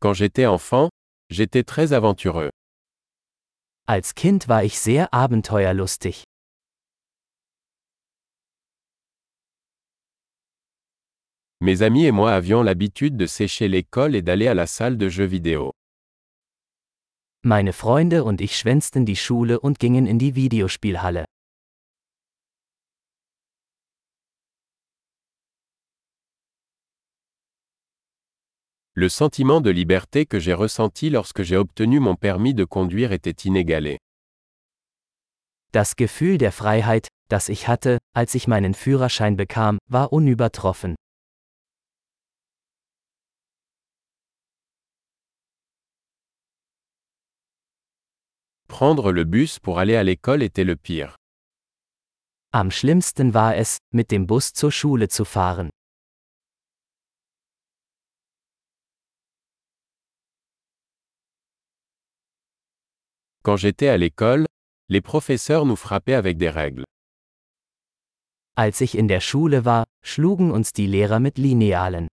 Quand j'étais enfant, j'étais très aventureux. Als Kind war ich sehr abenteuerlustig. Mes amis et moi avions l'habitude de sécher l'école et d'aller à la salle de jeux vidéo. Meine Freunde und ich schwänzten die Schule und gingen in die Videospielhalle. Le sentiment de liberté que j'ai ressenti lorsque j'ai obtenu mon permis de conduire était inégalé. Das Gefühl der Freiheit, das ich hatte, als ich meinen Führerschein bekam, war unübertroffen. Prendre le bus pour aller à l'école était le pire. Am schlimmsten war es, mit dem Bus zur Schule zu fahren. Quand j'étais à l'école, les professeurs nous frappaient avec des règles. Als ich in der Schule war, schlugen uns die Lehrer mit Linealen.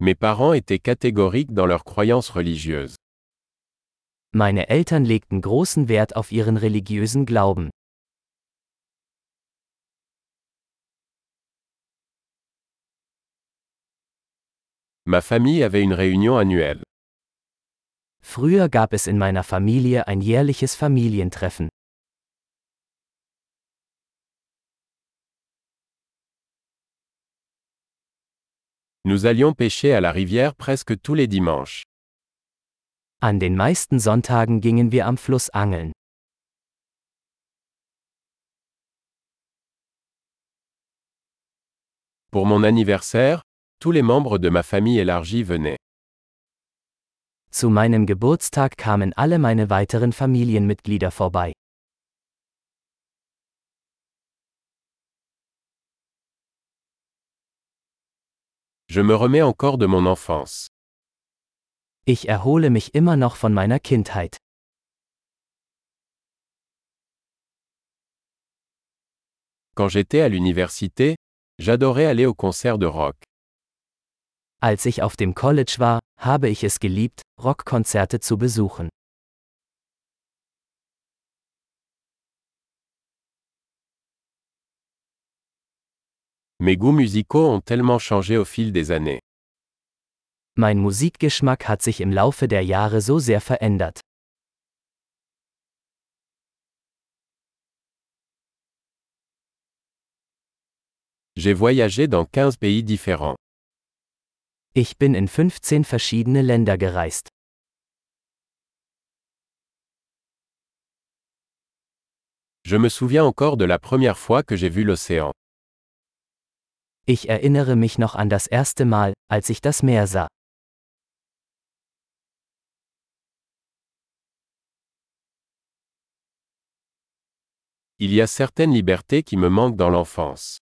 Mes parents étaient catégoriques dans leurs croyances religieuses. Meine Eltern legten großen Wert auf ihren religiösen Glauben. Ma famille avait une réunion annuelle. Früher gab es in meiner Familie ein jährliches Familientreffen. Nous allions pêcher à la rivière presque tous les dimanches. An den meisten Sonntagen gingen wir am Fluss angeln. Pour mon anniversaire, tous les membres de ma famille élargie venaient. Zu meinem Geburtstag kamen alle meine weiteren Familienmitglieder vorbei. Je me remets encore de mon enfance. Ich erhole mich immer noch von meiner Kindheit. Quand j'étais à l'université, j'adorais aller au concert de rock. Als ich auf dem College war, habe ich es geliebt, Rockkonzerte zu besuchen. Mes goûts musicaux ont tellement changé au fil des années. Mein Musikgeschmack hat sich im Laufe der Jahre so sehr verändert. J'ai voyagé dans 15 pays différents. Ich bin in 15 verschiedene Länder gereist. Je me souviens encore de la première fois que j'ai vu l'océan. Ich erinnere mich noch an das erste Mal, als ich das Meer sah. Il y a certaines libertés qui me manquent dans l'enfance.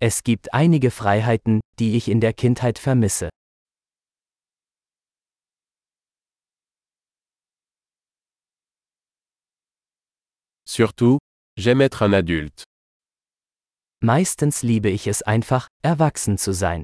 Es gibt einige Freiheiten, die ich in der Kindheit vermisse. Surtout, j'aime être un adulte. Meistens liebe ich es einfach, erwachsen zu sein.